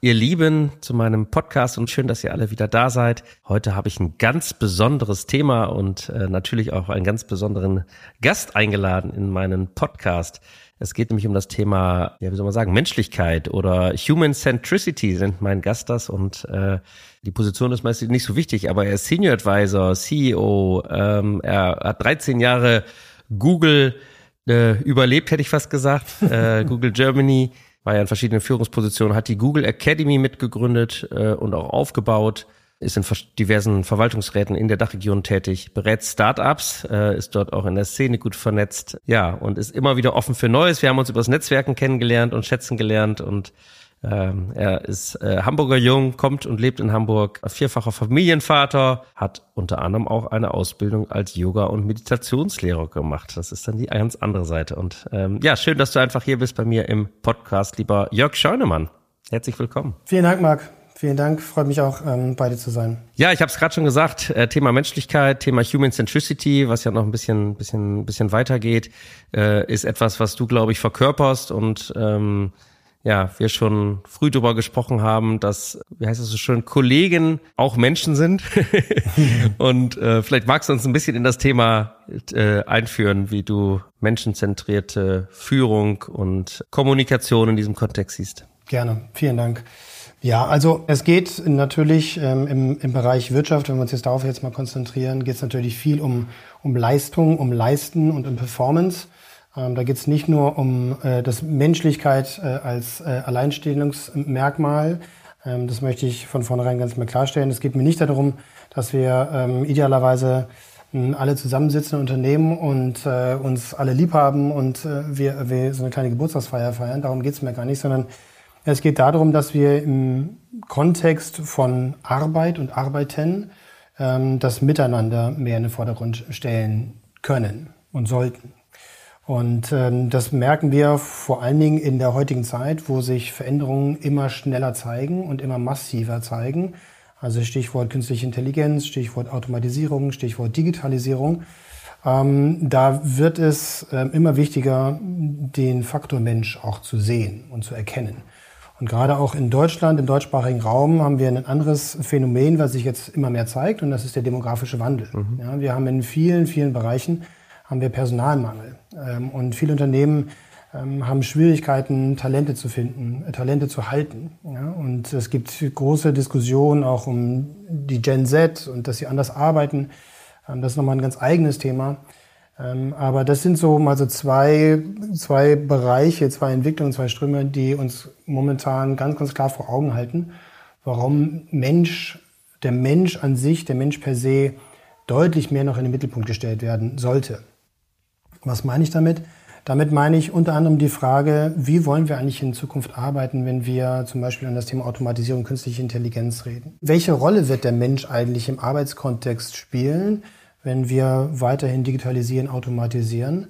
ihr Lieben, zu meinem Podcast und schön, dass ihr alle wieder da seid. Heute habe ich ein ganz besonderes Thema und äh, natürlich auch einen ganz besonderen Gast eingeladen in meinen Podcast. Es geht nämlich um das Thema, ja, wie soll man sagen, Menschlichkeit oder Human Centricity sind mein Gast das und äh, die Position ist meistens nicht so wichtig, aber er ist Senior Advisor, CEO, ähm, er hat 13 Jahre Google äh, überlebt, hätte ich fast gesagt, äh, Google Germany war ja in verschiedenen Führungspositionen, hat die Google Academy mitgegründet äh, und auch aufgebaut, ist in diversen Verwaltungsräten in der Dachregion tätig, berät Startups, äh, ist dort auch in der Szene gut vernetzt, ja, und ist immer wieder offen für Neues. Wir haben uns über das Netzwerken kennengelernt und schätzen gelernt und ähm, er ist äh, Hamburger Jung, kommt und lebt in Hamburg, vierfacher Familienvater, hat unter anderem auch eine Ausbildung als Yoga- und Meditationslehrer gemacht. Das ist dann die ganz andere Seite. Und ähm, ja, schön, dass du einfach hier bist bei mir im Podcast, lieber Jörg Scheunemann. Herzlich willkommen. Vielen Dank, Marc. Vielen Dank, freut mich auch, ähm, beide zu sein. Ja, ich habe es gerade schon gesagt, äh, Thema Menschlichkeit, Thema Human Centricity, was ja noch ein bisschen, bisschen, bisschen weitergeht, äh, ist etwas, was du, glaube ich, verkörperst und ähm, ja, wir schon früh darüber gesprochen haben, dass, wie heißt es so schön, Kollegen auch Menschen sind. und äh, vielleicht magst du uns ein bisschen in das Thema äh, einführen, wie du menschenzentrierte Führung und Kommunikation in diesem Kontext siehst. Gerne, vielen Dank. Ja, also es geht natürlich ähm, im, im Bereich Wirtschaft, wenn wir uns jetzt darauf jetzt mal konzentrieren, geht es natürlich viel um, um Leistung, um Leisten und um Performance. Ähm, da geht es nicht nur um äh, das Menschlichkeit äh, als äh, Alleinstellungsmerkmal. Ähm, das möchte ich von vornherein ganz mal klarstellen. Es geht mir nicht darum, dass wir ähm, idealerweise hm, alle zusammensitzen in Unternehmen und äh, uns alle lieb haben und äh, wir, wir so eine kleine Geburtstagsfeier feiern. Darum geht es mir gar nicht, sondern es geht darum, dass wir im Kontext von Arbeit und Arbeiten ähm, das Miteinander mehr in den Vordergrund stellen können und sollten. Und ähm, das merken wir vor allen Dingen in der heutigen Zeit, wo sich Veränderungen immer schneller zeigen und immer massiver zeigen. Also Stichwort künstliche Intelligenz, Stichwort Automatisierung, Stichwort Digitalisierung. Ähm, da wird es ähm, immer wichtiger, den Faktor Mensch auch zu sehen und zu erkennen. Und gerade auch in Deutschland, im deutschsprachigen Raum, haben wir ein anderes Phänomen, was sich jetzt immer mehr zeigt, und das ist der demografische Wandel. Mhm. Ja, wir haben in vielen, vielen Bereichen haben wir Personalmangel. Ähm, und viele Unternehmen ähm, haben Schwierigkeiten, Talente zu finden, äh, Talente zu halten. Und es gibt große Diskussionen auch um die Gen Z und dass sie anders arbeiten. Ähm, das ist nochmal ein ganz eigenes Thema. Aber das sind so mal so zwei, zwei Bereiche, zwei Entwicklungen, zwei Ströme, die uns momentan ganz, ganz klar vor Augen halten, warum Mensch, der Mensch an sich, der Mensch per se deutlich mehr noch in den Mittelpunkt gestellt werden sollte. Was meine ich damit? Damit meine ich unter anderem die Frage, wie wollen wir eigentlich in Zukunft arbeiten, wenn wir zum Beispiel an das Thema Automatisierung und künstliche Intelligenz reden? Welche Rolle wird der Mensch eigentlich im Arbeitskontext spielen, wenn wir weiterhin digitalisieren, automatisieren?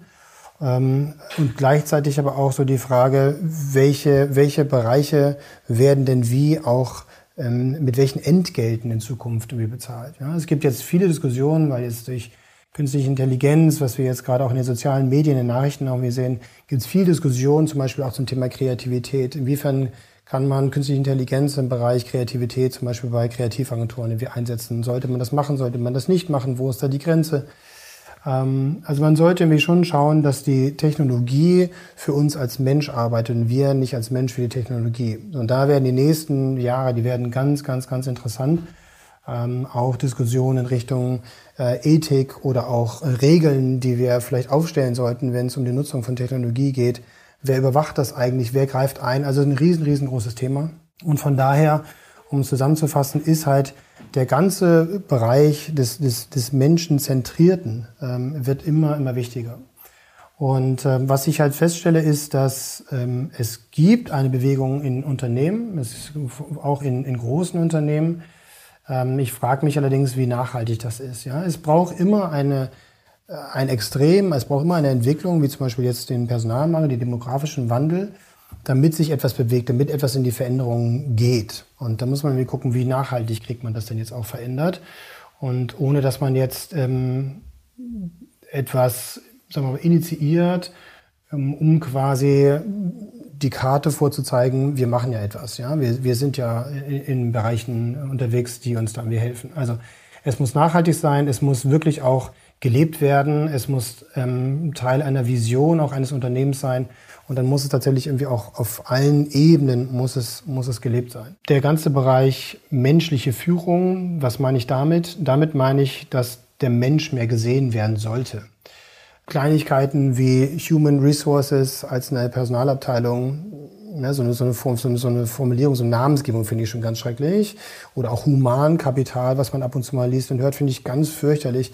Ähm, und gleichzeitig aber auch so die Frage, welche, welche Bereiche werden denn wie auch ähm, mit welchen Entgelten in Zukunft irgendwie bezahlt? Ja, es gibt jetzt viele Diskussionen, weil jetzt durch künstliche Intelligenz, was wir jetzt gerade auch in den sozialen Medien, in den Nachrichten auch sehen, gibt es viel Diskussion, zum Beispiel auch zum Thema Kreativität. Inwiefern kann man künstliche Intelligenz im Bereich Kreativität, zum Beispiel bei Kreativagenturen, irgendwie einsetzen? Sollte man das machen? Sollte man das nicht machen? Wo ist da die Grenze? Ähm, also man sollte irgendwie schon schauen, dass die Technologie für uns als Mensch arbeitet und wir nicht als Mensch für die Technologie. Und da werden die nächsten Jahre, die werden ganz, ganz, ganz interessant ähm, auch Diskussionen in Richtung äh, Ethik oder auch äh, Regeln, die wir vielleicht aufstellen sollten, wenn es um die Nutzung von Technologie geht. Wer überwacht das eigentlich? Wer greift ein? Also ein riesen, riesengroßes Thema. Und von daher, um zusammenzufassen, ist halt der ganze Bereich des, des, des Menschenzentrierten ähm, wird immer, immer wichtiger. Und ähm, was ich halt feststelle, ist, dass ähm, es gibt eine Bewegung in Unternehmen, es ist auch in, in großen Unternehmen, ich frage mich allerdings, wie nachhaltig das ist. Ja, es braucht immer eine äh, ein Extrem, es braucht immer eine Entwicklung, wie zum Beispiel jetzt den Personalmangel, den demografischen Wandel, damit sich etwas bewegt, damit etwas in die Veränderung geht. Und da muss man gucken, wie nachhaltig kriegt man das denn jetzt auch verändert. Und ohne dass man jetzt ähm, etwas sagen wir mal, initiiert, ähm, um quasi die Karte vorzuzeigen, wir machen ja etwas. Ja? Wir, wir sind ja in, in Bereichen unterwegs, die uns da irgendwie helfen. Also es muss nachhaltig sein, es muss wirklich auch gelebt werden, es muss ähm, Teil einer Vision auch eines Unternehmens sein und dann muss es tatsächlich irgendwie auch auf allen Ebenen muss es, muss es gelebt sein. Der ganze Bereich menschliche Führung, was meine ich damit? Damit meine ich, dass der Mensch mehr gesehen werden sollte. Kleinigkeiten wie Human Resources als eine Personalabteilung, ne, so, eine, so, eine Form, so, eine, so eine Formulierung, so eine Namensgebung finde ich schon ganz schrecklich. Oder auch Humankapital, was man ab und zu mal liest und hört, finde ich ganz fürchterlich,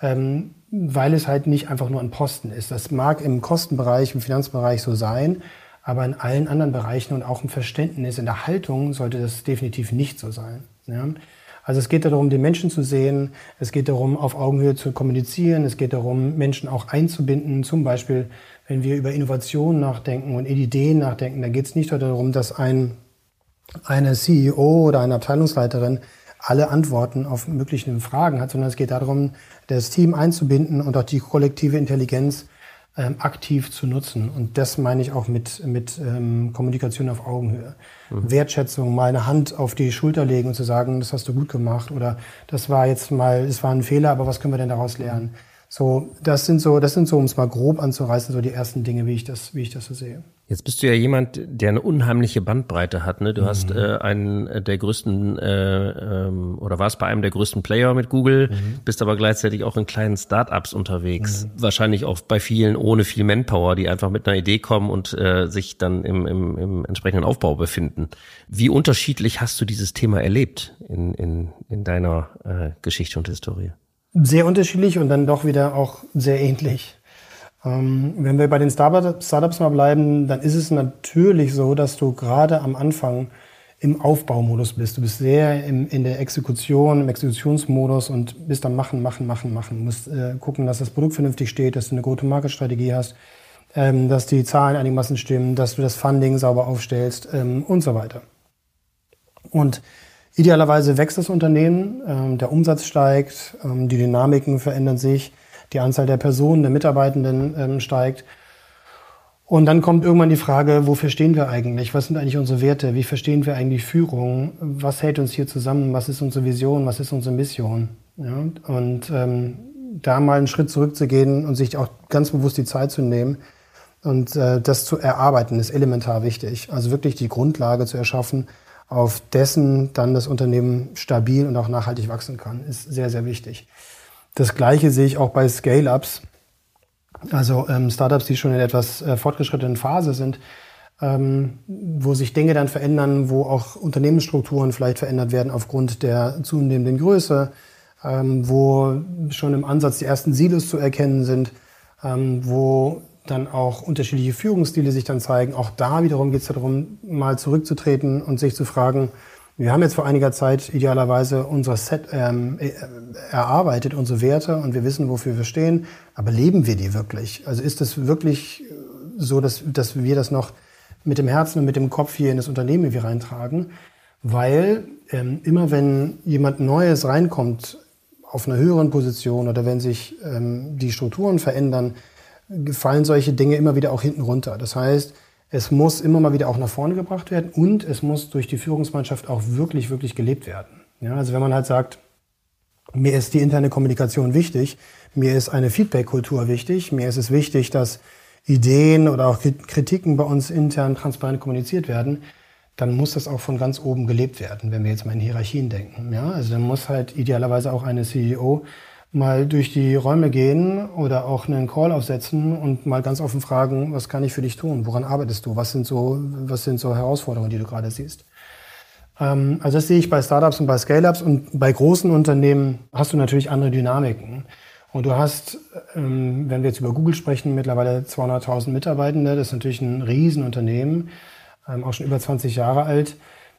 ähm, weil es halt nicht einfach nur ein Posten ist. Das mag im Kostenbereich, im Finanzbereich so sein, aber in allen anderen Bereichen und auch im Verständnis, in der Haltung sollte das definitiv nicht so sein. Ja? Also es geht darum, den Menschen zu sehen, es geht darum, auf Augenhöhe zu kommunizieren, es geht darum, Menschen auch einzubinden. Zum Beispiel, wenn wir über Innovation nachdenken und Ideen nachdenken, dann geht es nicht darum, dass ein, eine CEO oder eine Abteilungsleiterin alle Antworten auf mögliche Fragen hat, sondern es geht darum, das Team einzubinden und auch die kollektive Intelligenz ähm, aktiv zu nutzen. Und das meine ich auch mit, mit ähm, Kommunikation auf Augenhöhe. Mhm. Wertschätzung, mal eine Hand auf die Schulter legen und zu sagen, das hast du gut gemacht oder das war jetzt mal, es war ein Fehler, aber was können wir denn daraus lernen? So, das sind so, das sind so, um es mal grob anzureißen, so die ersten Dinge, wie ich das, wie ich das so sehe. Jetzt bist du ja jemand, der eine unheimliche Bandbreite hat. Ne? Du mhm. hast äh, einen der größten äh, ähm, oder warst bei einem der größten Player mit Google, mhm. bist aber gleichzeitig auch in kleinen Startups unterwegs. Mhm. Wahrscheinlich auch bei vielen ohne viel Manpower, die einfach mit einer Idee kommen und äh, sich dann im, im, im entsprechenden Aufbau befinden. Wie unterschiedlich hast du dieses Thema erlebt in, in, in deiner äh, Geschichte und Historie? Sehr unterschiedlich und dann doch wieder auch sehr ähnlich. Ähm, wenn wir bei den Startups mal bleiben, dann ist es natürlich so, dass du gerade am Anfang im Aufbaumodus bist. Du bist sehr im, in der Exekution, im Exekutionsmodus und bist am Machen, Machen, Machen, Machen. Du musst äh, gucken, dass das Produkt vernünftig steht, dass du eine Go-to-Market-Strategie hast, ähm, dass die Zahlen einigermaßen stimmen, dass du das Funding sauber aufstellst ähm, und so weiter. Und idealerweise wächst das Unternehmen, ähm, der Umsatz steigt, ähm, die Dynamiken verändern sich die Anzahl der Personen, der Mitarbeitenden ähm, steigt. Und dann kommt irgendwann die Frage, wofür stehen wir eigentlich? Was sind eigentlich unsere Werte? Wie verstehen wir eigentlich Führung? Was hält uns hier zusammen? Was ist unsere Vision? Was ist unsere Mission? Ja? Und ähm, da mal einen Schritt zurückzugehen und sich auch ganz bewusst die Zeit zu nehmen und äh, das zu erarbeiten, ist elementar wichtig. Also wirklich die Grundlage zu erschaffen, auf dessen dann das Unternehmen stabil und auch nachhaltig wachsen kann, ist sehr, sehr wichtig. Das Gleiche sehe ich auch bei Scale-Ups, also ähm, Startups, die schon in etwas äh, fortgeschrittenen Phase sind, ähm, wo sich Dinge dann verändern, wo auch Unternehmensstrukturen vielleicht verändert werden aufgrund der zunehmenden Größe, ähm, wo schon im Ansatz die ersten Silos zu erkennen sind, ähm, wo dann auch unterschiedliche Führungsstile sich dann zeigen. Auch da wiederum geht es darum, mal zurückzutreten und sich zu fragen, wir haben jetzt vor einiger Zeit idealerweise unser Set ähm, äh, erarbeitet, unsere Werte und wir wissen, wofür wir stehen. Aber leben wir die wirklich? Also ist es wirklich so, dass, dass wir das noch mit dem Herzen und mit dem Kopf hier in das Unternehmen wir reintragen? Weil ähm, immer wenn jemand Neues reinkommt auf einer höheren Position oder wenn sich ähm, die Strukturen verändern, fallen solche Dinge immer wieder auch hinten runter. Das heißt, es muss immer mal wieder auch nach vorne gebracht werden und es muss durch die Führungsmannschaft auch wirklich, wirklich gelebt werden. Ja, also wenn man halt sagt, mir ist die interne Kommunikation wichtig, mir ist eine Feedback-Kultur wichtig, mir ist es wichtig, dass Ideen oder auch Kritiken bei uns intern transparent kommuniziert werden, dann muss das auch von ganz oben gelebt werden, wenn wir jetzt mal in Hierarchien denken. Ja, also dann muss halt idealerweise auch eine CEO mal durch die Räume gehen oder auch einen Call aufsetzen und mal ganz offen fragen, was kann ich für dich tun? Woran arbeitest du? Was sind so, was sind so Herausforderungen, die du gerade siehst? Ähm, also das sehe ich bei Startups und bei Scale-Ups und bei großen Unternehmen hast du natürlich andere Dynamiken. Und du hast, ähm, wenn wir jetzt über Google sprechen, mittlerweile 200.000 Mitarbeitende. Das ist natürlich ein Riesenunternehmen, ähm, auch schon über 20 Jahre alt.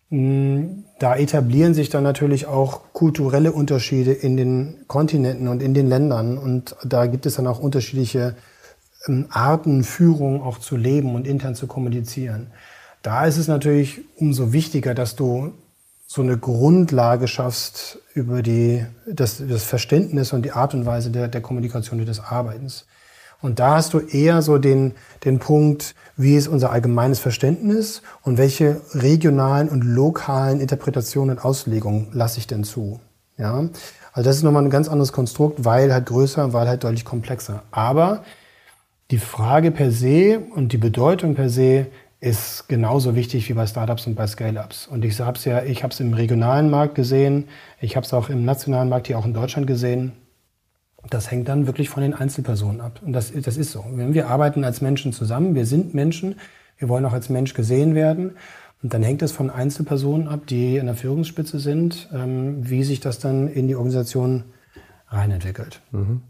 Hm, da etablieren sich dann natürlich auch kulturelle Unterschiede in den Kontinenten und in den Ländern. Und da gibt es dann auch unterschiedliche ähm, Arten, Führung auch zu leben und intern zu kommunizieren. Da ist es natürlich umso wichtiger, dass du so eine Grundlage schaffst über die, das, das Verständnis und die Art und Weise der, der Kommunikation und des Arbeitens. Und da hast du eher so den, den Punkt, wie ist unser allgemeines Verständnis und welche regionalen und lokalen Interpretationen und Auslegungen lasse ich denn zu. Ja? Also das ist nochmal ein ganz anderes Konstrukt, weil halt größer, weil halt deutlich komplexer. Aber die Frage per se und die Bedeutung per se ist genauso wichtig wie bei Startups und bei Scale-ups. Und ich habe es ja, ich habe es im regionalen Markt gesehen, ich habe es auch im nationalen Markt hier auch in Deutschland gesehen. Das hängt dann wirklich von den Einzelpersonen ab. Und das, das ist so. Wir arbeiten als Menschen zusammen, wir sind Menschen, wir wollen auch als Mensch gesehen werden. Und dann hängt es von Einzelpersonen ab, die in der Führungsspitze sind, ähm, wie sich das dann in die Organisation reinentwickelt. Mhm.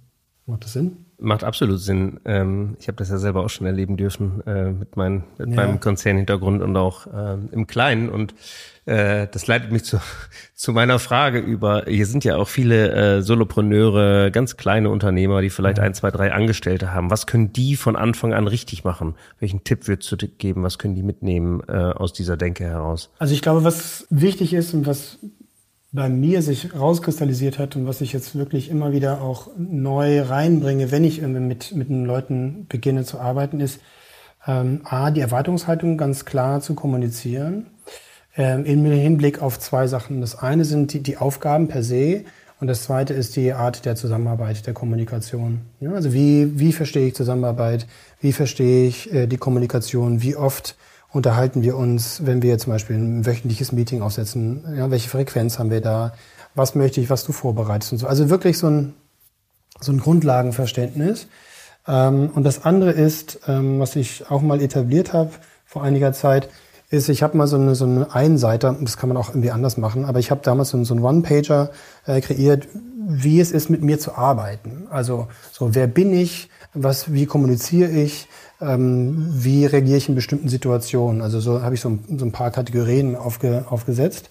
Macht das Sinn? Macht absolut Sinn. Ähm, ich habe das ja selber auch schon erleben dürfen äh, mit, mein, mit ja. meinem Konzernhintergrund und auch äh, im Kleinen. Und äh, das leitet mich zu, zu meiner Frage über, hier sind ja auch viele äh, Solopreneure, ganz kleine Unternehmer, die vielleicht ja. ein, zwei, drei Angestellte haben. Was können die von Anfang an richtig machen? Welchen Tipp würdest du geben? Was können die mitnehmen äh, aus dieser Denke heraus? Also ich glaube, was wichtig ist und was bei mir sich rauskristallisiert hat und was ich jetzt wirklich immer wieder auch neu reinbringe, wenn ich mit, mit den Leuten beginne zu arbeiten, ist ähm, A, die Erwartungshaltung ganz klar zu kommunizieren, ähm, im Hinblick auf zwei Sachen. Das eine sind die, die Aufgaben per se und das zweite ist die Art der Zusammenarbeit, der Kommunikation. Ja, also wie, wie verstehe ich Zusammenarbeit, wie verstehe ich äh, die Kommunikation, wie oft unterhalten wir uns, wenn wir zum Beispiel ein wöchentliches Meeting aufsetzen, ja, welche Frequenz haben wir da, was möchte ich, was du vorbereitest und so. Also wirklich so ein, so ein Grundlagenverständnis. Ähm, und das andere ist, ähm, was ich auch mal etabliert habe vor einiger Zeit, ist, ich habe mal so eine, so eine Einseiter, das kann man auch irgendwie anders machen, aber ich habe damals so, so einen One-Pager äh, kreiert, wie es ist, mit mir zu arbeiten. Also so, wer bin ich, was, wie kommuniziere ich, ähm, wie reagiere ich in bestimmten Situationen. Also so habe ich so, so, ein paar Kategorien aufge, aufgesetzt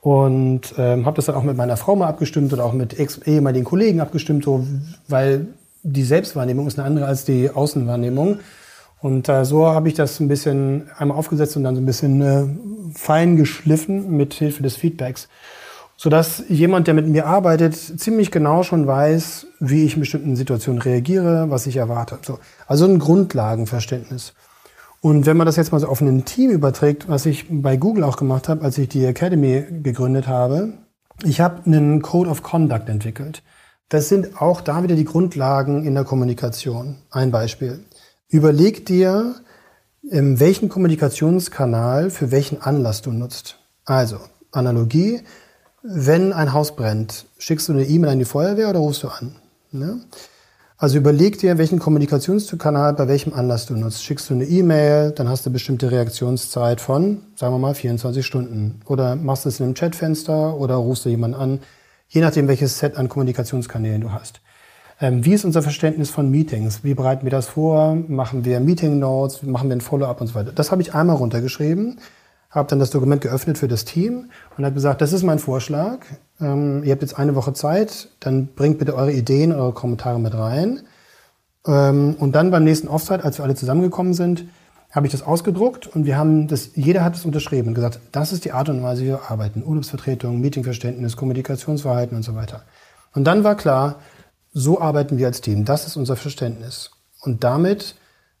und ähm, habe das dann auch mit meiner Frau mal abgestimmt oder auch mit ex ehemaligen Kollegen abgestimmt, so, weil die Selbstwahrnehmung ist eine andere als die Außenwahrnehmung. Und äh, so habe ich das ein bisschen einmal aufgesetzt und dann so ein bisschen äh, fein geschliffen mit Hilfe des Feedbacks sodass jemand, der mit mir arbeitet, ziemlich genau schon weiß, wie ich in bestimmten Situationen reagiere, was ich erwarte. So. Also ein Grundlagenverständnis. Und wenn man das jetzt mal so auf ein Team überträgt, was ich bei Google auch gemacht habe, als ich die Academy gegründet habe, ich habe einen Code of Conduct entwickelt. Das sind auch da wieder die Grundlagen in der Kommunikation. Ein Beispiel. Überleg dir, welchen Kommunikationskanal für welchen Anlass du nutzt. Also, Analogie, wenn ein Haus brennt, schickst du eine E-Mail an die Feuerwehr oder rufst du an? Ne? Also überleg dir, welchen Kommunikationskanal bei welchem Anlass du nutzt. Schickst du eine E-Mail, dann hast du bestimmte Reaktionszeit von, sagen wir mal, 24 Stunden. Oder machst es in einem Chatfenster oder rufst du jemanden an, je nachdem, welches Set an Kommunikationskanälen du hast. Ähm, wie ist unser Verständnis von Meetings? Wie bereiten wir das vor? Machen wir Meeting Notes? Machen wir ein Follow-up und so weiter? Das habe ich einmal runtergeschrieben habe dann das Dokument geöffnet für das Team und habe gesagt, das ist mein Vorschlag. Ähm, ihr habt jetzt eine Woche Zeit, dann bringt bitte eure Ideen, eure Kommentare mit rein. Ähm, und dann beim nächsten Offsite, als wir alle zusammengekommen sind, habe ich das ausgedruckt und wir haben das, jeder hat es unterschrieben und gesagt, das ist die Art und Weise, wie wir arbeiten. Urlaubsvertretung, Meetingverständnis, Kommunikationsverhalten und so weiter. Und dann war klar, so arbeiten wir als Team. Das ist unser Verständnis. Und damit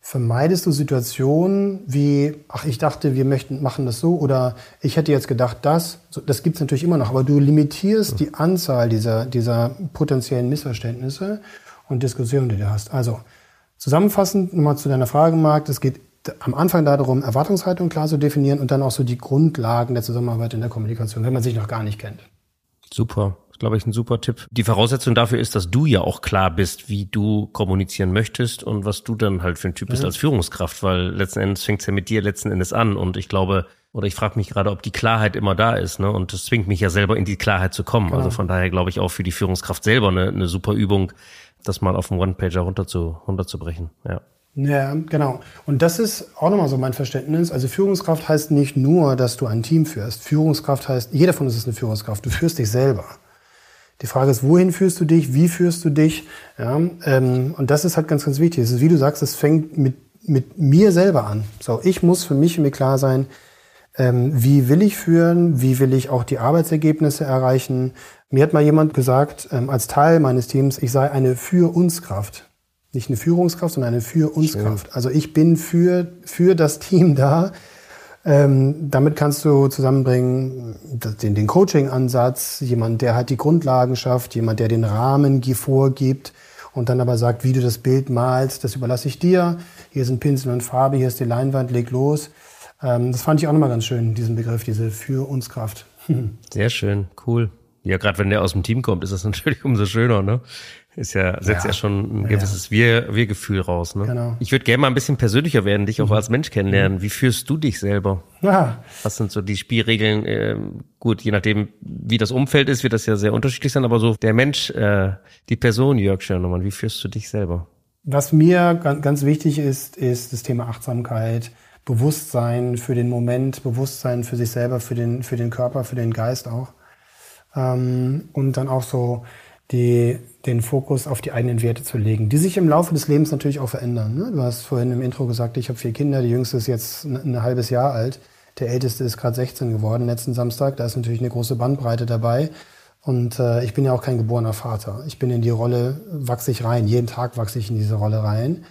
vermeidest du Situationen wie, ach, ich dachte, wir möchten, machen das so oder ich hätte jetzt gedacht, das. Das gibt's natürlich immer noch, aber du limitierst die Anzahl dieser, dieser potenziellen Missverständnisse und Diskussionen, die du hast. Also zusammenfassend nochmal zu deiner Frage, Marc, es geht am Anfang darum, Erwartungshaltung klar zu definieren und dann auch so die Grundlagen der Zusammenarbeit in der Kommunikation, wenn man sich noch gar nicht kennt. Super glaube ich, ein super Tipp. Die Voraussetzung dafür ist, dass du ja auch klar bist, wie du kommunizieren möchtest und was du dann halt für ein Typ bist als Führungskraft, weil letzten Endes fängt es ja mit dir letzten Endes an. Und ich glaube, oder ich frage mich gerade, ob die Klarheit immer da ist, ne? Und das zwingt mich ja selber in die Klarheit zu kommen. Genau. Also von daher glaube ich auch für die Führungskraft selber eine, eine super Übung, das mal auf dem One-Pager runter zu, runterzubrechen. Ja. Ja, genau. Und das ist auch nochmal so mein Verständnis. Also Führungskraft heißt nicht nur, dass du ein Team führst. Führungskraft heißt, jeder von uns ist eine Führungskraft. Du führst dich selber. Die Frage ist, wohin führst du dich? Wie führst du dich? Ja, ähm, und das ist halt ganz, ganz wichtig. ist, wie du sagst, es fängt mit, mit mir selber an. So, ich muss für mich mir klar sein, ähm, wie will ich führen? Wie will ich auch die Arbeitsergebnisse erreichen? Mir hat mal jemand gesagt, ähm, als Teil meines Teams, ich sei eine für uns Kraft nicht eine Führungskraft, sondern eine für uns Kraft. Also ich bin für, für das Team da. Ähm, damit kannst du zusammenbringen den, den Coaching-Ansatz, jemand, der halt die Grundlagen schafft, jemand, der den Rahmen vorgibt und dann aber sagt, wie du das Bild malst, das überlasse ich dir. Hier sind Pinsel und Farbe, hier ist die Leinwand, leg los. Ähm, das fand ich auch nochmal ganz schön, diesen Begriff, diese für uns Kraft. Sehr schön, cool. Ja, gerade wenn der aus dem Team kommt, ist das natürlich umso schöner, ne? Ist ja, setzt ja, ja schon ein gewisses Wir, Wir-Gefühl raus. Ne? Genau. Ich würde gerne mal ein bisschen persönlicher werden, dich auch mhm. als Mensch kennenlernen. Wie führst du dich selber? Ja. Was sind so die Spielregeln? Äh, gut, je nachdem, wie das Umfeld ist, wird das ja sehr unterschiedlich sein, aber so der Mensch, äh, die Person Jörg Schörnemann, wie führst du dich selber? Was mir ganz wichtig ist, ist das Thema Achtsamkeit, Bewusstsein für den Moment, Bewusstsein für sich selber, für den, für den Körper, für den Geist auch. Ähm, und dann auch so die, den Fokus auf die eigenen Werte zu legen, die sich im Laufe des Lebens natürlich auch verändern. Ne? Du hast vorhin im Intro gesagt, ich habe vier Kinder, die jüngste ist jetzt ein, ein halbes Jahr alt, der älteste ist gerade 16 geworden letzten Samstag, da ist natürlich eine große Bandbreite dabei. Und äh, ich bin ja auch kein geborener Vater. Ich bin in die Rolle, wachse ich rein, jeden Tag wachse ich in diese Rolle rein.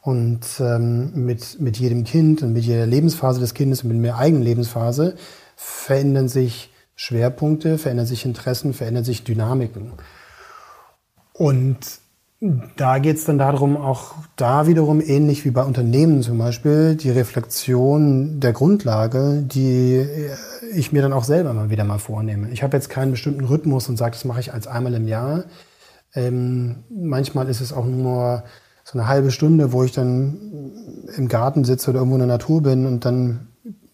Und ähm, mit, mit jedem Kind und mit jeder Lebensphase des Kindes und mit der eigenen Lebensphase verändern sich Schwerpunkte, verändern sich Interessen, verändern sich Dynamiken. Und da geht es dann darum, auch da wiederum ähnlich wie bei Unternehmen zum Beispiel, die Reflexion der Grundlage, die ich mir dann auch selber mal wieder mal vornehme. Ich habe jetzt keinen bestimmten Rhythmus und sage, das mache ich als einmal im Jahr. Ähm, manchmal ist es auch nur so eine halbe Stunde, wo ich dann im Garten sitze oder irgendwo in der Natur bin und dann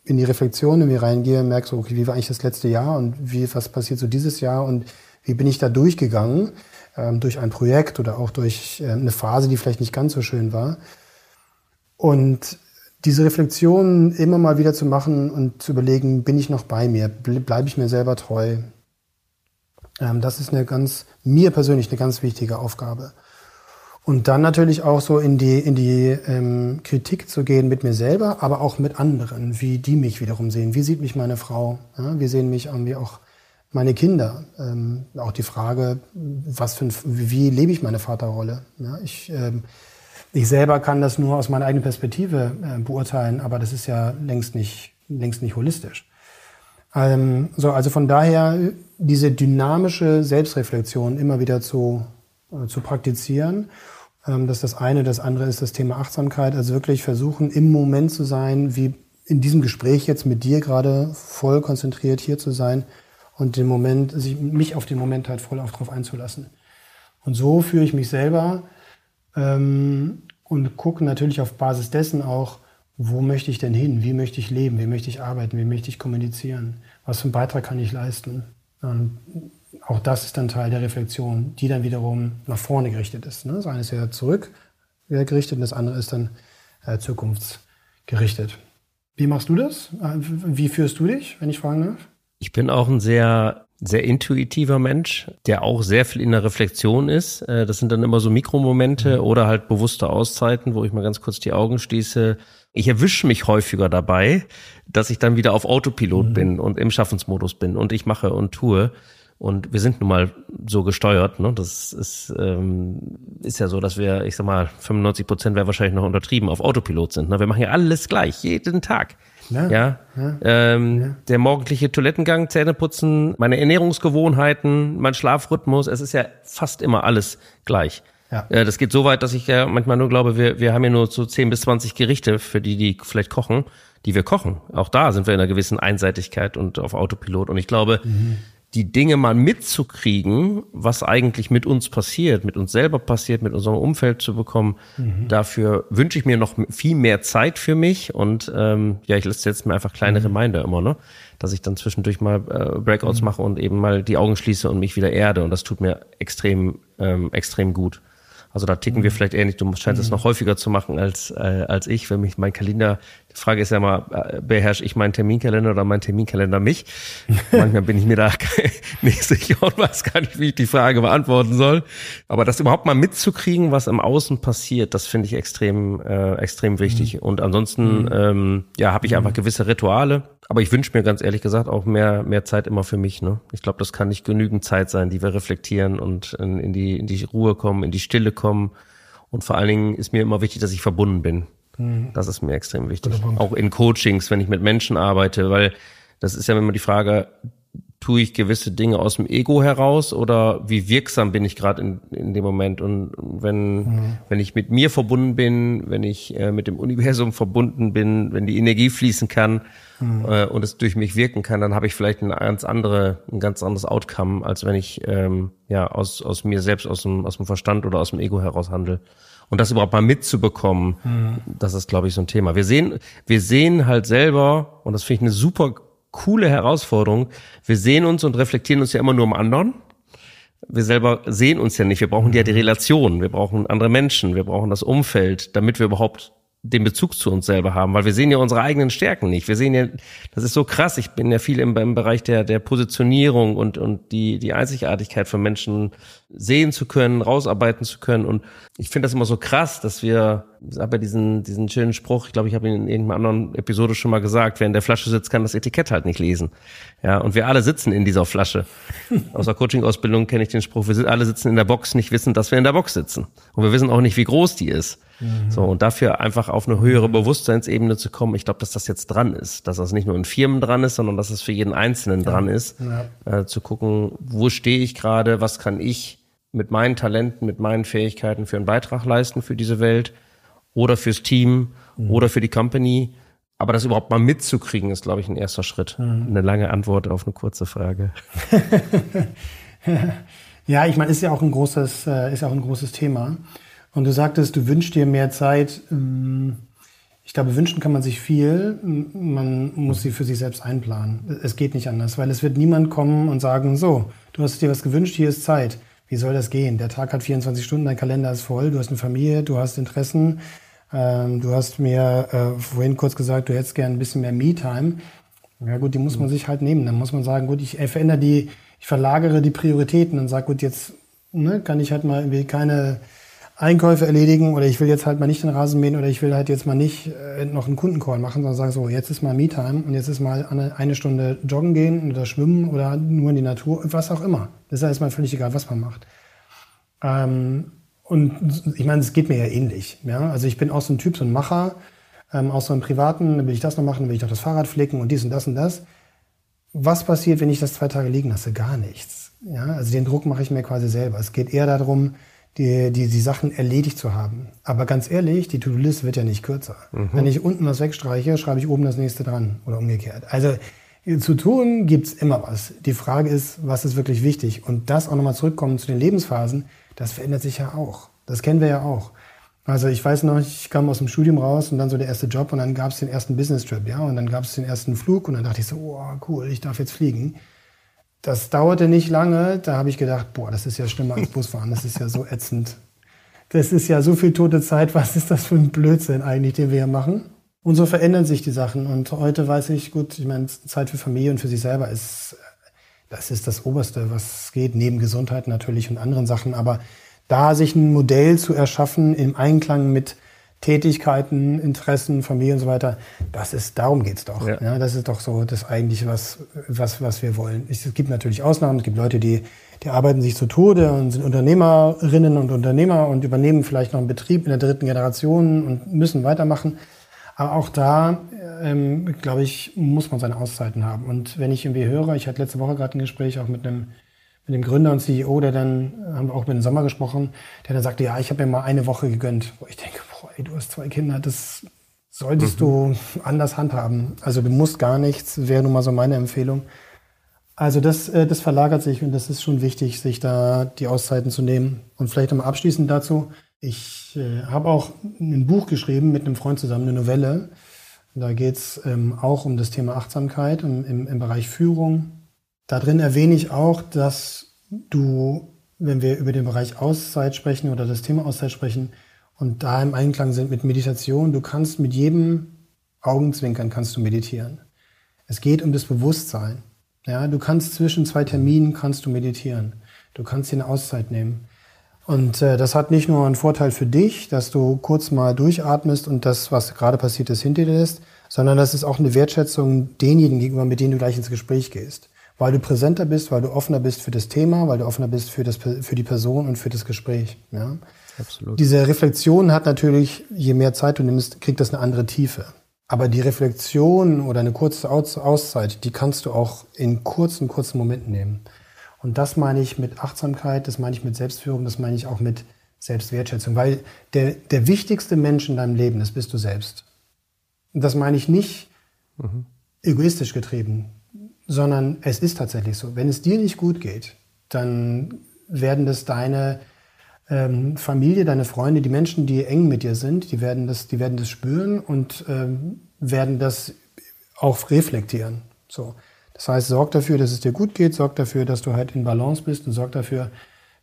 in die Reflexion irgendwie reingehe, merke so, okay, wie war eigentlich das letzte Jahr und wie, was passiert so dieses Jahr und wie bin ich da durchgegangen? Ähm, durch ein Projekt oder auch durch äh, eine Phase, die vielleicht nicht ganz so schön war. Und diese Reflexion immer mal wieder zu machen und zu überlegen, bin ich noch bei mir, bleibe ich mir selber treu, ähm, das ist eine ganz, mir persönlich eine ganz wichtige Aufgabe. Und dann natürlich auch so in die, in die ähm, Kritik zu gehen mit mir selber, aber auch mit anderen, wie die mich wiederum sehen. Wie sieht mich meine Frau? Ja, wie sehen mich irgendwie auch meine Kinder. Ähm, auch die Frage, was für ein, wie lebe ich meine Vaterrolle? Ja, ich, ähm, ich selber kann das nur aus meiner eigenen Perspektive äh, beurteilen, aber das ist ja längst nicht, längst nicht holistisch. Ähm, so, also von daher diese dynamische Selbstreflexion immer wieder zu, äh, zu praktizieren. Ähm, das das eine. Das andere ist das Thema Achtsamkeit. Also wirklich versuchen, im Moment zu sein, wie in diesem Gespräch jetzt mit dir gerade voll konzentriert hier zu sein und den Moment, mich auf den Moment halt voll auch drauf einzulassen. Und so führe ich mich selber ähm, und gucke natürlich auf Basis dessen auch, wo möchte ich denn hin, wie möchte ich leben, wie möchte ich arbeiten, wie möchte ich kommunizieren, was für einen Beitrag kann ich leisten. Und auch das ist dann Teil der Reflexion, die dann wiederum nach vorne gerichtet ist. Ne? Das eine ist ja zurückgerichtet und das andere ist dann äh, zukunftsgerichtet. Wie machst du das? Äh, wie führst du dich, wenn ich fragen darf? Ich bin auch ein sehr, sehr intuitiver Mensch, der auch sehr viel in der Reflexion ist. Äh, das sind dann immer so Mikromomente mhm. oder halt bewusste Auszeiten, wo ich mal ganz kurz die Augen schließe. Ich erwische mich häufiger dabei, dass ich dann wieder auf Autopilot mhm. bin und im Schaffensmodus bin und ich mache und tue. Und wir sind nun mal so gesteuert. Ne? Das ist, ähm, ist ja so, dass wir, ich sag mal, 95 Prozent wäre wahrscheinlich noch untertrieben, auf Autopilot sind. Ne? Wir machen ja alles gleich, jeden Tag. Ja, ja. ja. Ähm, ja. Der morgendliche Toilettengang, Zähneputzen, meine Ernährungsgewohnheiten, mein Schlafrhythmus, es ist ja fast immer alles gleich. Ja. Äh, das geht so weit, dass ich ja manchmal nur glaube, wir, wir haben ja nur so 10 bis 20 Gerichte, für die, die vielleicht kochen, die wir kochen. Auch da sind wir in einer gewissen Einseitigkeit und auf Autopilot. Und ich glaube, mhm die Dinge mal mitzukriegen, was eigentlich mit uns passiert, mit uns selber passiert, mit unserem Umfeld zu bekommen. Mhm. Dafür wünsche ich mir noch viel mehr Zeit für mich und ähm, ja, ich setze mir einfach kleine mhm. Reminder immer, ne? dass ich dann zwischendurch mal äh, Breakouts mhm. mache und eben mal die Augen schließe und mich wieder erde und das tut mir extrem, ähm, extrem gut. Also da ticken wir vielleicht ähnlich. Du scheinst es noch häufiger zu machen als, äh, als ich, wenn mich mein Kalender, die Frage ist ja mal, äh, beherrsche ich meinen Terminkalender oder mein Terminkalender mich? Manchmal bin ich mir da nicht sicher und weiß gar nicht, wie ich die Frage beantworten soll. Aber das überhaupt mal mitzukriegen, was im Außen passiert, das finde ich extrem, äh, extrem wichtig. Mhm. Und ansonsten, mhm. ähm, ja, habe ich einfach gewisse Rituale. Aber ich wünsche mir ganz ehrlich gesagt auch mehr, mehr Zeit immer für mich. Ne? Ich glaube, das kann nicht genügend Zeit sein, die wir reflektieren und in, in, die, in die Ruhe kommen, in die Stille kommen. Und vor allen Dingen ist mir immer wichtig, dass ich verbunden bin. Mhm. Das ist mir extrem wichtig. Auch in Coachings, wenn ich mit Menschen arbeite, weil das ist ja immer die Frage, tue ich gewisse Dinge aus dem Ego heraus oder wie wirksam bin ich gerade in, in dem Moment? Und wenn, mhm. wenn ich mit mir verbunden bin, wenn ich äh, mit dem Universum verbunden bin, wenn die Energie fließen kann mhm. äh, und es durch mich wirken kann, dann habe ich vielleicht ein ganz andere, ein ganz anderes Outcome, als wenn ich ähm, ja aus, aus mir selbst, aus dem, aus dem Verstand oder aus dem Ego heraus handle. Und das überhaupt mal mitzubekommen, mhm. das ist, glaube ich, so ein Thema. Wir sehen, wir sehen halt selber, und das finde ich eine super coole Herausforderung. Wir sehen uns und reflektieren uns ja immer nur im anderen. Wir selber sehen uns ja nicht. Wir brauchen ja die Relation. Wir brauchen andere Menschen. Wir brauchen das Umfeld, damit wir überhaupt den Bezug zu uns selber haben, weil wir sehen ja unsere eigenen Stärken nicht. Wir sehen ja, das ist so krass. Ich bin ja viel im, im Bereich der, der Positionierung und, und die, die Einzigartigkeit von Menschen sehen zu können, rausarbeiten zu können. Und ich finde das immer so krass, dass wir, ich habe ja diesen, diesen schönen Spruch, ich glaube, ich habe ihn in irgendeiner anderen Episode schon mal gesagt, wer in der Flasche sitzt, kann das Etikett halt nicht lesen. Ja, und wir alle sitzen in dieser Flasche. Aus der Coaching-Ausbildung kenne ich den Spruch, wir alle sitzen in der Box, nicht wissen, dass wir in der Box sitzen. Und wir wissen auch nicht, wie groß die ist. Mhm. So, und dafür einfach auf eine höhere. Bewusstseinsebene zu kommen, ich glaube, dass das jetzt dran ist, dass das nicht nur in Firmen dran ist, sondern dass es für jeden Einzelnen ja. dran ist, ja. äh, zu gucken, wo stehe ich gerade, was kann ich mit meinen Talenten, mit meinen Fähigkeiten für einen Beitrag leisten für diese Welt oder fürs Team mhm. oder für die Company. Aber das überhaupt mal mitzukriegen, ist, glaube ich, ein erster Schritt. Mhm. Eine lange Antwort auf eine kurze Frage. ja, ich meine, ist ja auch ein großes, äh, ist ja auch ein großes Thema. Und du sagtest, du wünschst dir mehr Zeit. Ähm, ich glaube, wünschen kann man sich viel. Man muss sie für sich selbst einplanen. Es geht nicht anders, weil es wird niemand kommen und sagen, so, du hast dir was gewünscht, hier ist Zeit. Wie soll das gehen? Der Tag hat 24 Stunden, dein Kalender ist voll, du hast eine Familie, du hast Interessen. Ähm, du hast mir äh, vorhin kurz gesagt, du hättest gern ein bisschen mehr Me-Time. Ja gut, die muss man sich halt nehmen. Dann muss man sagen, gut, ich verändere die, ich verlagere die Prioritäten und sage, gut, jetzt ne, kann ich halt mal irgendwie keine Einkäufe erledigen oder ich will jetzt halt mal nicht den Rasen mähen oder ich will halt jetzt mal nicht äh, noch einen Kundencall machen, sondern sagen so, jetzt ist mal Me-Time und jetzt ist mal eine, eine Stunde joggen gehen oder schwimmen oder nur in die Natur, was auch immer. Das ist erstmal völlig egal, was man macht. Ähm, und ich meine, es geht mir ja ähnlich. Ja? Also ich bin auch so ein Typ, so ein Macher, ähm, auch so im Privaten, dann will ich das noch machen, dann will ich doch das Fahrrad flicken und dies und das und das. Was passiert, wenn ich das zwei Tage liegen lasse? Gar nichts. Ja? Also den Druck mache ich mir quasi selber. Es geht eher darum, die, die, die Sachen erledigt zu haben. Aber ganz ehrlich, die To-Do-List wird ja nicht kürzer. Mhm. Wenn ich unten was wegstreiche, schreibe ich oben das nächste dran oder umgekehrt. Also zu tun gibt's immer was. Die Frage ist, was ist wirklich wichtig? Und das auch nochmal zurückkommen zu den Lebensphasen, das verändert sich ja auch. Das kennen wir ja auch. Also ich weiß noch, ich kam aus dem Studium raus und dann so der erste Job und dann gab's den ersten Business-Trip, ja, und dann gab's den ersten Flug und dann dachte ich so, oh cool, ich darf jetzt fliegen. Das dauerte nicht lange. Da habe ich gedacht, boah, das ist ja schlimmer als Busfahren. Das ist ja so ätzend. Das ist ja so viel tote Zeit. Was ist das für ein Blödsinn eigentlich, den wir hier machen? Und so verändern sich die Sachen. Und heute weiß ich, gut, ich meine, Zeit für Familie und für sich selber ist, das ist das Oberste, was geht, neben Gesundheit natürlich und anderen Sachen. Aber da sich ein Modell zu erschaffen im Einklang mit Tätigkeiten, Interessen, Familie und so weiter. Das ist, darum geht's doch. Ja. ja. das ist doch so das eigentliche, was, was, was wir wollen. Es gibt natürlich Ausnahmen. Es gibt Leute, die, die arbeiten sich zu Tode und sind Unternehmerinnen und Unternehmer und übernehmen vielleicht noch einen Betrieb in der dritten Generation und müssen weitermachen. Aber auch da, ähm, glaube ich, muss man seine Auszeiten haben. Und wenn ich irgendwie höre, ich hatte letzte Woche gerade ein Gespräch auch mit einem mit dem Gründer und CEO, der dann, haben wir auch mit dem Sommer gesprochen, der dann sagte, ja, ich habe mir mal eine Woche gegönnt. Wo ich denke, boah, ey, du hast zwei Kinder, das solltest mhm. du anders handhaben. Also du musst gar nichts, wäre nun mal so meine Empfehlung. Also das, äh, das verlagert sich und das ist schon wichtig, sich da die Auszeiten zu nehmen. Und vielleicht nochmal abschließend dazu. Ich äh, habe auch ein Buch geschrieben mit einem Freund zusammen, eine Novelle. Da geht's ähm, auch um das Thema Achtsamkeit im, im, im Bereich Führung. Da drin erwähne ich auch, dass du wenn wir über den Bereich Auszeit sprechen oder das Thema Auszeit sprechen und da im Einklang sind mit Meditation, du kannst mit jedem Augenzwinkern kannst du meditieren. Es geht um das Bewusstsein. Ja, du kannst zwischen zwei Terminen kannst du meditieren. Du kannst dir eine Auszeit nehmen. Und äh, das hat nicht nur einen Vorteil für dich, dass du kurz mal durchatmest und das, was gerade passiert ist, hinter dir lässt, sondern das ist auch eine Wertschätzung denjenigen gegenüber, mit denen du gleich ins Gespräch gehst. Weil du präsenter bist, weil du offener bist für das Thema, weil du offener bist für, das, für die Person und für das Gespräch. Ja? Absolut. Diese Reflexion hat natürlich, je mehr Zeit du nimmst, kriegt das eine andere Tiefe. Aber die Reflexion oder eine kurze Auszeit, die kannst du auch in kurzen, kurzen Momenten nehmen. Und das meine ich mit Achtsamkeit, das meine ich mit Selbstführung, das meine ich auch mit Selbstwertschätzung. Weil der, der wichtigste Mensch in deinem Leben, das bist du selbst. Und das meine ich nicht mhm. egoistisch getrieben, sondern es ist tatsächlich so. Wenn es dir nicht gut geht, dann werden das deine ähm, Familie, deine Freunde, die Menschen, die eng mit dir sind, die werden das, die werden das spüren und ähm, werden das auch reflektieren. So. Das heißt, sorg dafür, dass es dir gut geht, sorg dafür, dass du halt in Balance bist und sorg dafür,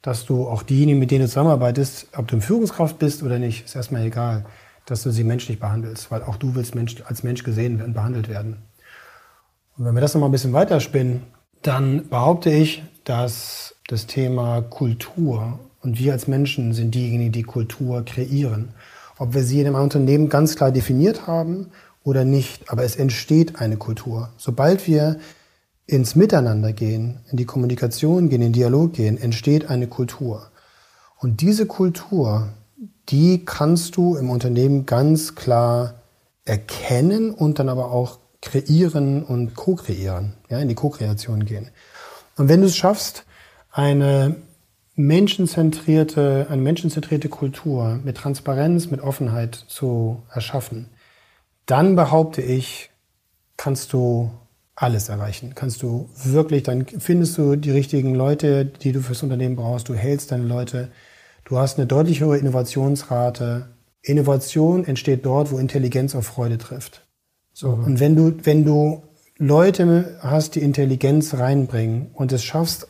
dass du auch diejenigen, mit denen du zusammenarbeitest, ob du eine Führungskraft bist oder nicht, ist erstmal egal, dass du sie menschlich behandelst, weil auch du willst Mensch, als Mensch gesehen und behandelt werden. Und wenn wir das nochmal ein bisschen weiterspinnen, dann behaupte ich, dass das Thema Kultur und wir als Menschen sind diejenigen, die Kultur kreieren. Ob wir sie in einem Unternehmen ganz klar definiert haben oder nicht, aber es entsteht eine Kultur. Sobald wir ins Miteinander gehen, in die Kommunikation gehen, in den Dialog gehen, entsteht eine Kultur. Und diese Kultur, die kannst du im Unternehmen ganz klar erkennen und dann aber auch kreieren und co-kreieren, ja, in die Co-Kreation gehen. Und wenn du es schaffst, eine menschenzentrierte, eine menschenzentrierte Kultur mit Transparenz, mit Offenheit zu erschaffen, dann behaupte ich, kannst du alles erreichen. Kannst du wirklich, dann findest du die richtigen Leute, die du fürs Unternehmen brauchst, du hältst deine Leute, du hast eine deutlich höhere Innovationsrate. Innovation entsteht dort, wo Intelligenz auf Freude trifft. So. Mhm. Und wenn du, wenn du Leute hast, die Intelligenz reinbringen und es schaffst,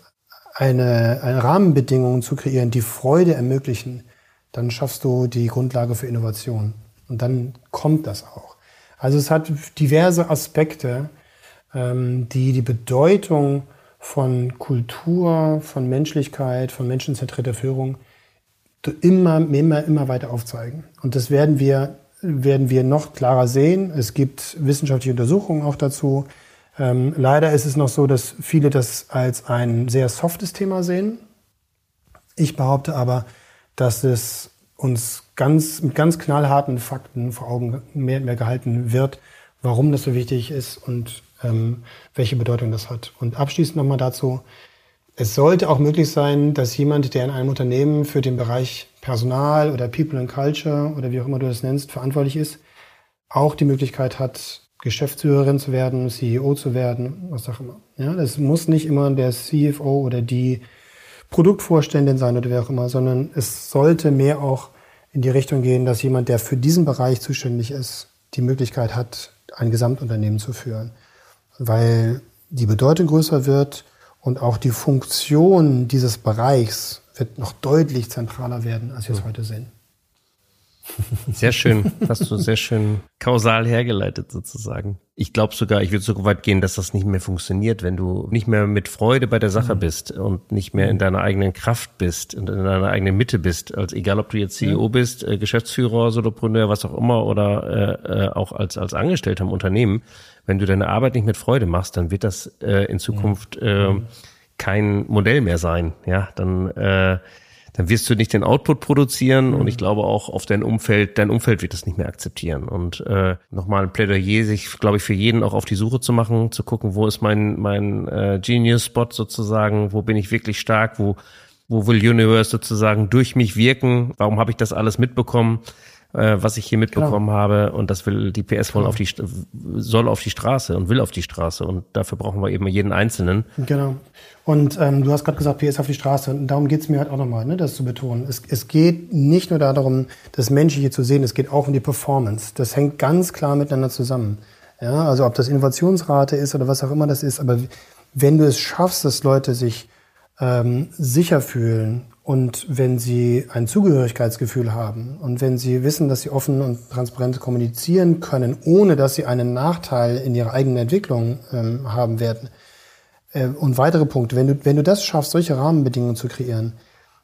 eine, eine Rahmenbedingungen zu kreieren, die Freude ermöglichen, dann schaffst du die Grundlage für Innovation. Und dann kommt das auch. Also es hat diverse Aspekte, ähm, die die Bedeutung von Kultur, von Menschlichkeit, von menschenzentrierter Führung immer, immer, immer weiter aufzeigen. Und das werden wir, werden wir noch klarer sehen. Es gibt wissenschaftliche Untersuchungen auch dazu. Ähm, leider ist es noch so, dass viele das als ein sehr softes Thema sehen. Ich behaupte aber, dass es uns ganz, mit ganz knallharten Fakten vor Augen mehr und mehr gehalten wird, warum das so wichtig ist und ähm, welche Bedeutung das hat. Und abschließend nochmal dazu, es sollte auch möglich sein, dass jemand, der in einem Unternehmen für den Bereich Personal oder People and Culture oder wie auch immer du das nennst, verantwortlich ist, auch die Möglichkeit hat, Geschäftsführerin zu werden, CEO zu werden, was auch immer. Ja, das muss nicht immer der CFO oder die Produktvorständin sein oder wer auch immer, sondern es sollte mehr auch in die Richtung gehen, dass jemand, der für diesen Bereich zuständig ist, die Möglichkeit hat, ein Gesamtunternehmen zu führen. Weil die Bedeutung größer wird und auch die Funktion dieses Bereichs wird noch deutlich zentraler werden, als wir es heute sehen. Sehr schön, hast du sehr schön kausal hergeleitet sozusagen. Ich glaube sogar, ich würde so weit gehen, dass das nicht mehr funktioniert, wenn du nicht mehr mit Freude bei der Sache mhm. bist und nicht mehr in deiner eigenen Kraft bist und in deiner eigenen Mitte bist. Also egal, ob du jetzt CEO ja. bist, äh, Geschäftsführer, Solopreneur, was auch immer oder äh, äh, auch als als Angestellter im Unternehmen. Wenn du deine Arbeit nicht mit Freude machst, dann wird das äh, in Zukunft äh, kein Modell mehr sein. Ja, dann äh, dann wirst du nicht den Output produzieren mhm. und ich glaube auch auf dein Umfeld, dein Umfeld wird das nicht mehr akzeptieren. Und äh, nochmal ein Plädoyer, sich, glaube ich, für jeden auch auf die Suche zu machen, zu gucken, wo ist mein, mein äh, Genius-Spot sozusagen, wo bin ich wirklich stark, wo, wo will Universe sozusagen durch mich wirken, warum habe ich das alles mitbekommen äh, was ich hier mitbekommen genau. habe. Und das will die PS wollen genau. auf die soll auf die Straße und will auf die Straße. Und dafür brauchen wir eben jeden Einzelnen. Genau. Und ähm, du hast gerade gesagt, PS auf die Straße. Und darum geht es mir halt auch nochmal, ne, das zu betonen. Es, es geht nicht nur darum, das Menschliche zu sehen, es geht auch um die Performance. Das hängt ganz klar miteinander zusammen. Ja, also ob das Innovationsrate ist oder was auch immer das ist, aber wenn du es schaffst, dass Leute sich ähm, sicher fühlen und wenn sie ein Zugehörigkeitsgefühl haben und wenn sie wissen, dass sie offen und transparent kommunizieren können, ohne dass sie einen Nachteil in ihrer eigenen Entwicklung ähm, haben werden. Äh, und weitere Punkte, wenn du, wenn du das schaffst, solche Rahmenbedingungen zu kreieren,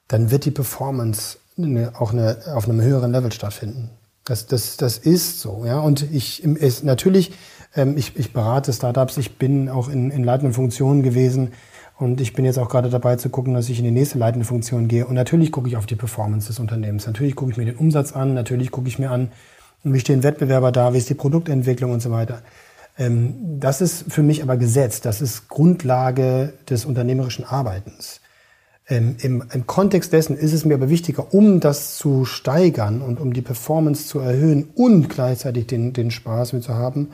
dann wird die Performance eine, auch eine, auf einem höheren Level stattfinden. Das, das, das ist so, ja. Und ich, ist natürlich, ähm, ich, ich berate Startups, ich bin auch in, in leitenden Funktionen gewesen und ich bin jetzt auch gerade dabei zu gucken, dass ich in die nächste leitende Funktion gehe. Und natürlich gucke ich auf die Performance des Unternehmens. Natürlich gucke ich mir den Umsatz an, natürlich gucke ich mir an, wie stehen Wettbewerber da, wie ist die Produktentwicklung und so weiter. Ähm, das ist für mich aber Gesetz, das ist Grundlage des unternehmerischen Arbeitens. Ähm, im, Im Kontext dessen ist es mir aber wichtiger, um das zu steigern und um die Performance zu erhöhen und gleichzeitig den, den Spaß mit zu haben,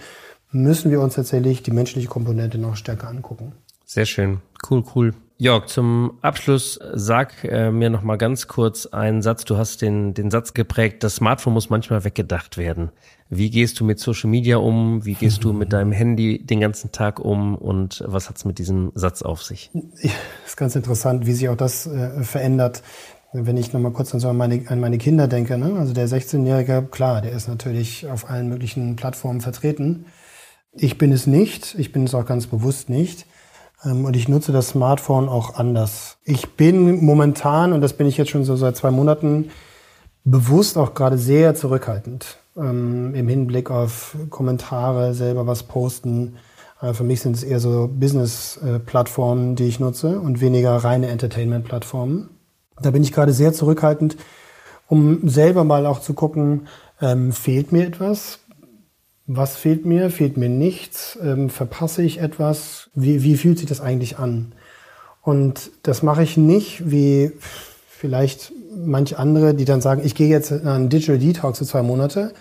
müssen wir uns tatsächlich die menschliche Komponente noch stärker angucken. Sehr schön. Cool, cool. Jörg, zum Abschluss sag äh, mir noch mal ganz kurz einen Satz. Du hast den, den Satz geprägt, das Smartphone muss manchmal weggedacht werden. Wie gehst du mit Social Media um? Wie gehst du mit deinem Handy den ganzen Tag um? Und was hat's mit diesem Satz auf sich? Ja, ist ganz interessant, wie sich auch das äh, verändert. Wenn ich noch mal kurz an, so meine, an meine Kinder denke, ne? also der 16-Jährige, klar, der ist natürlich auf allen möglichen Plattformen vertreten. Ich bin es nicht, ich bin es auch ganz bewusst nicht. Ähm, und ich nutze das Smartphone auch anders. Ich bin momentan, und das bin ich jetzt schon so seit zwei Monaten, bewusst auch gerade sehr zurückhaltend ähm, im Hinblick auf Kommentare, selber was posten. Äh, für mich sind es eher so Business-Plattformen, die ich nutze und weniger reine Entertainment-Plattformen. Da bin ich gerade sehr zurückhaltend, um selber mal auch zu gucken, ähm, fehlt mir etwas? Was fehlt mir? Fehlt mir nichts? Ähm, verpasse ich etwas? Wie, wie fühlt sich das eigentlich an? Und das mache ich nicht wie vielleicht manche andere, die dann sagen, ich gehe jetzt in einen Digital Detox für zwei Monate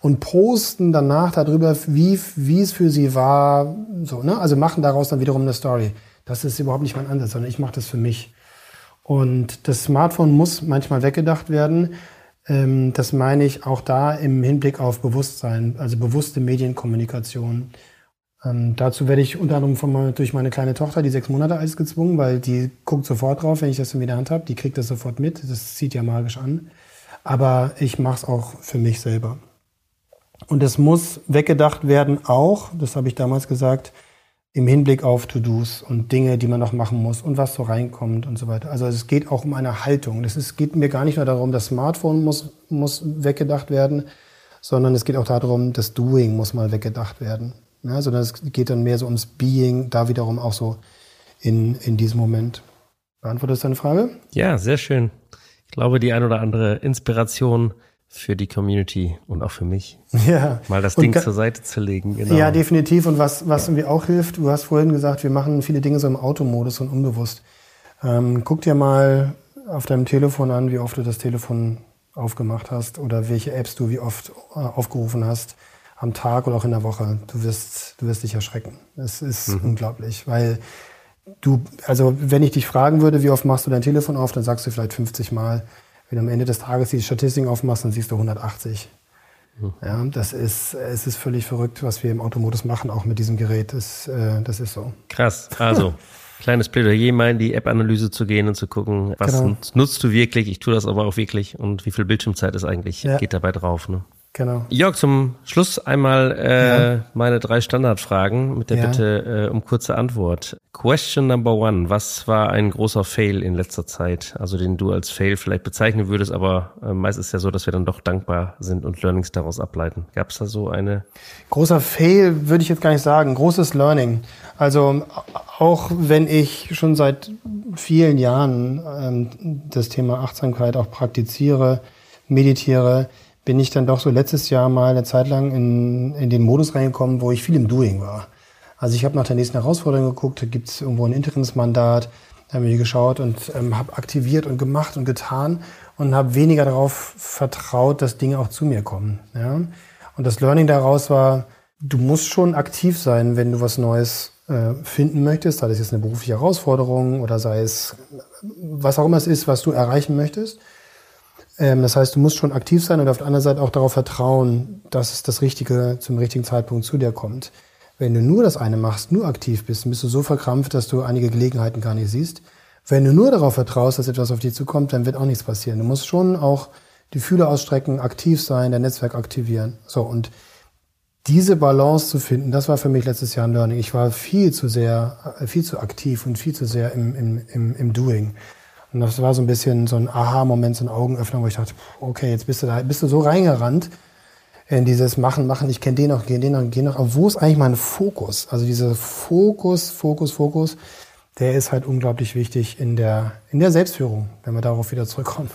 und posten danach darüber, wie, wie es für sie war. So, ne? Also machen daraus dann wiederum eine Story. Das ist überhaupt nicht mein Ansatz, sondern ich mache das für mich. Und das Smartphone muss manchmal weggedacht werden. Ähm, das meine ich auch da im Hinblick auf Bewusstsein, also bewusste Medienkommunikation. Ähm, dazu werde ich unter anderem von, durch meine kleine Tochter, die sechs Monate alt ist, gezwungen, weil die guckt sofort drauf, wenn ich das in der Hand habe. Die kriegt das sofort mit. Das zieht ja magisch an. Aber ich mache es auch für mich selber. Und es muss weggedacht werden auch, das habe ich damals gesagt, im Hinblick auf To-Dos und Dinge, die man noch machen muss und was so reinkommt und so weiter. Also es geht auch um eine Haltung. Es geht mir gar nicht nur darum, das Smartphone muss, muss weggedacht werden, sondern es geht auch darum, das Doing muss mal weggedacht werden. Ja, sondern es geht dann mehr so ums Being, da wiederum auch so in, in diesem Moment. Beantwortest du deine Frage? Ja, sehr schön. Ich glaube, die ein oder andere Inspiration für die Community und auch für mich. Ja. Mal das Ding zur Seite zu legen. Genau. Ja, definitiv. Und was, was irgendwie auch hilft, du hast vorhin gesagt, wir machen viele Dinge so im Automodus und unbewusst. Ähm, guck dir mal auf deinem Telefon an, wie oft du das Telefon aufgemacht hast oder welche Apps du wie oft äh, aufgerufen hast am Tag oder auch in der Woche. Du wirst, du wirst dich erschrecken. Es ist mhm. unglaublich, weil du, also wenn ich dich fragen würde, wie oft machst du dein Telefon auf, dann sagst du vielleicht 50 Mal. Wenn du am Ende des Tages die Statistiken aufmachst, dann siehst du 180. Hm. Ja, das ist, es ist völlig verrückt, was wir im Automodus machen, auch mit diesem Gerät. Das, äh, das ist so. Krass. Also, kleines Plädoyer mal in die App-Analyse zu gehen und zu gucken, was genau. nutzt du wirklich? Ich tue das aber auch wirklich und wie viel Bildschirmzeit ist eigentlich, ja. geht dabei drauf. Ne? Genau. Jörg, zum Schluss einmal äh, ja. meine drei Standardfragen mit der ja. Bitte äh, um kurze Antwort. Question number one. Was war ein großer Fail in letzter Zeit? Also den du als Fail vielleicht bezeichnen würdest, aber äh, meist ist ja so, dass wir dann doch dankbar sind und Learnings daraus ableiten. Gab es da so eine? Großer Fail würde ich jetzt gar nicht sagen. Großes Learning. Also auch wenn ich schon seit vielen Jahren ähm, das Thema Achtsamkeit auch praktiziere, meditiere, bin ich dann doch so letztes Jahr mal eine Zeit lang in, in den Modus reingekommen, wo ich viel im Doing war. Also ich habe nach der nächsten Herausforderung geguckt, gibt es irgendwo ein Interimsmandat, da habe ich geschaut und ähm, habe aktiviert und gemacht und getan und habe weniger darauf vertraut, dass Dinge auch zu mir kommen. Ja? Und das Learning daraus war, du musst schon aktiv sein, wenn du was Neues äh, finden möchtest, sei es jetzt eine berufliche Herausforderung oder sei es was auch immer es ist, was du erreichen möchtest. Ähm, das heißt, du musst schon aktiv sein und auf der anderen Seite auch darauf vertrauen, dass es das Richtige zum richtigen Zeitpunkt zu dir kommt. Wenn du nur das eine machst, nur aktiv bist, dann bist du so verkrampft, dass du einige Gelegenheiten gar nicht siehst. Wenn du nur darauf vertraust, dass etwas auf dich zukommt, dann wird auch nichts passieren. Du musst schon auch die Fühler ausstrecken, aktiv sein, dein Netzwerk aktivieren. So, und diese Balance zu finden, das war für mich letztes Jahr ein Learning. Ich war viel zu sehr, äh, viel zu aktiv und viel zu sehr im, im, im, im Doing. Und das war so ein bisschen so ein Aha-Moment, so ein Augenöffner, wo ich dachte, okay, jetzt bist du da, bist du so reingerannt in dieses Machen, Machen, ich kenne den noch, kenne den noch, kenne noch. Aber wo ist eigentlich mein Fokus? Also dieser Fokus, Fokus, Fokus, der ist halt unglaublich wichtig in der, in der Selbstführung, wenn wir darauf wieder zurückkommen.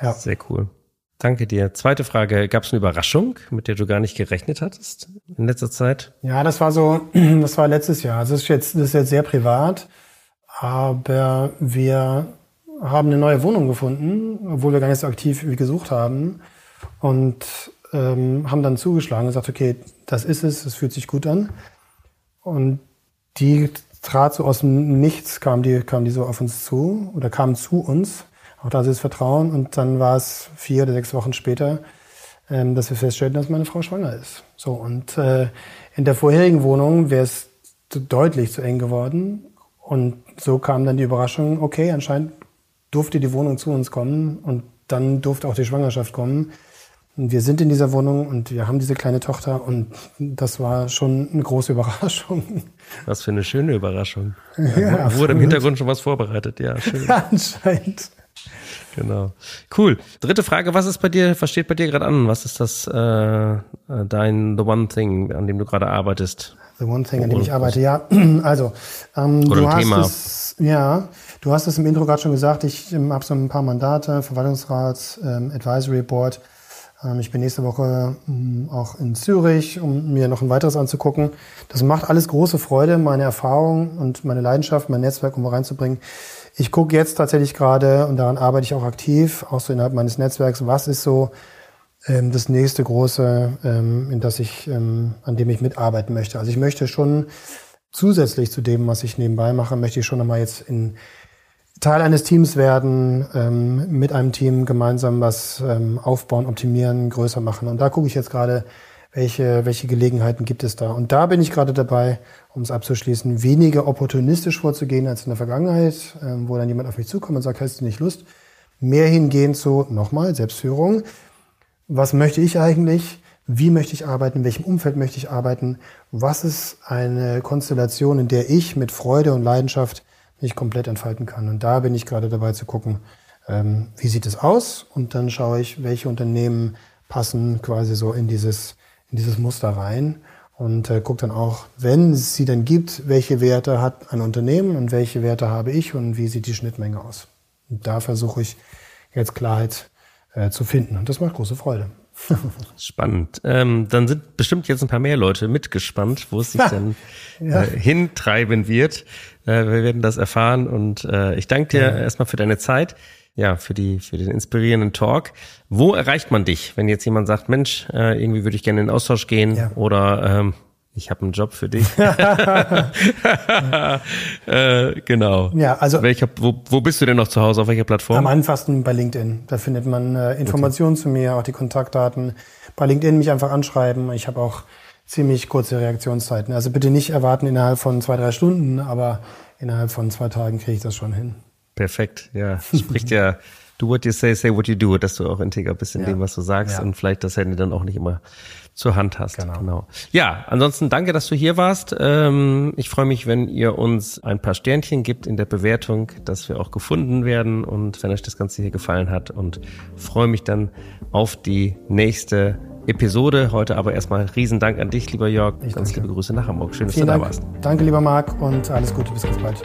Ja. Sehr cool. Danke dir. Zweite Frage. Gab es eine Überraschung, mit der du gar nicht gerechnet hattest in letzter Zeit? Ja, das war so, das war letztes Jahr. Also das ist jetzt, das ist jetzt sehr privat, aber wir haben eine neue Wohnung gefunden, obwohl wir gar nicht so aktiv gesucht haben. Und ähm, haben dann zugeschlagen und gesagt, okay, das ist es, es fühlt sich gut an. Und die trat so aus dem Nichts, kam die, kam die so auf uns zu oder kam zu uns. Auch da ist das Vertrauen. Und dann war es vier oder sechs Wochen später, ähm, dass wir feststellten, dass meine Frau schwanger ist. So, und äh, in der vorherigen Wohnung wäre es deutlich zu eng geworden. Und so kam dann die Überraschung, okay, anscheinend durfte die Wohnung zu uns kommen und dann durfte auch die Schwangerschaft kommen. Und wir sind in dieser Wohnung und wir haben diese kleine Tochter und das war schon eine große Überraschung. Was für eine schöne Überraschung. Ja, wurde im Hintergrund schon was vorbereitet, ja. Schön. Ja, anscheinend. Genau. Cool. Dritte Frage, was ist bei dir, was steht bei dir gerade an? Was ist das, äh, dein The One Thing, an dem du gerade arbeitest? The One Thing, an dem ich arbeite, ja. Also, ähm, du hast Thema. es, ja, du hast es im Intro gerade schon gesagt, ich ähm, habe so ein paar Mandate, Verwaltungsrats, ähm, Advisory Board. Ähm, ich bin nächste Woche ähm, auch in Zürich, um mir noch ein weiteres anzugucken. Das macht alles große Freude, meine Erfahrung und meine Leidenschaft, mein Netzwerk, um reinzubringen. Ich gucke jetzt tatsächlich gerade, und daran arbeite ich auch aktiv, auch so innerhalb meines Netzwerks, was ist so das nächste große, in das ich, an dem ich mitarbeiten möchte. Also ich möchte schon zusätzlich zu dem, was ich nebenbei mache, möchte ich schon nochmal jetzt in Teil eines Teams werden, ähm, mit einem Team gemeinsam was ähm, aufbauen, optimieren, größer machen. Und da gucke ich jetzt gerade, welche, welche Gelegenheiten gibt es da. Und da bin ich gerade dabei, um es abzuschließen, weniger opportunistisch vorzugehen als in der Vergangenheit, ähm, wo dann jemand auf mich zukommt und sagt, hast du nicht Lust? Mehr hingehen zu, nochmal, Selbstführung. Was möchte ich eigentlich? Wie möchte ich arbeiten? In welchem Umfeld möchte ich arbeiten? Was ist eine Konstellation, in der ich mit Freude und Leidenschaft mich komplett entfalten kann? Und da bin ich gerade dabei zu gucken, ähm, wie sieht es aus? Und dann schaue ich, welche Unternehmen passen quasi so in dieses, in dieses Muster rein und äh, guckt dann auch, wenn es sie dann gibt, welche Werte hat ein Unternehmen und welche Werte habe ich und wie sieht die Schnittmenge aus. Und da versuche ich jetzt Klarheit äh, zu finden und das macht große Freude. Spannend. Ähm, dann sind bestimmt jetzt ein paar mehr Leute mitgespannt, wo es sich dann ja. äh, hintreiben wird. Äh, wir werden das erfahren und äh, ich danke dir ja. erstmal für deine Zeit ja, für die, für den inspirierenden Talk. Wo erreicht man dich, wenn jetzt jemand sagt, Mensch, äh, irgendwie würde ich gerne in den Austausch gehen ja. oder ähm, ich habe einen Job für dich. äh, genau. Ja, also Welcher, wo, wo bist du denn noch zu Hause? Auf welcher Plattform? Am einfachsten bei LinkedIn. Da findet man äh, Informationen okay. zu mir, auch die Kontaktdaten. Bei LinkedIn mich einfach anschreiben. Ich habe auch ziemlich kurze Reaktionszeiten. Also bitte nicht erwarten innerhalb von zwei, drei Stunden, aber innerhalb von zwei Tagen kriege ich das schon hin. Perfekt, ja. Spricht ja do what you say, say what you do, dass du auch integer bist in ja. dem, was du sagst ja. und vielleicht das Handy dann auch nicht immer zur Hand hast. Genau. genau. Ja, ansonsten danke, dass du hier warst. Ähm, ich freue mich, wenn ihr uns ein paar Sternchen gibt in der Bewertung, dass wir auch gefunden werden und wenn euch das Ganze hier gefallen hat und freue mich dann auf die nächste Episode. Heute aber erstmal Riesendank an dich, lieber Jörg. Ich ganz danke. liebe Grüße nach Hamburg. Schön, dass Vielen du da Dank. warst. Danke, lieber Marc und alles Gute. Bis ganz bald.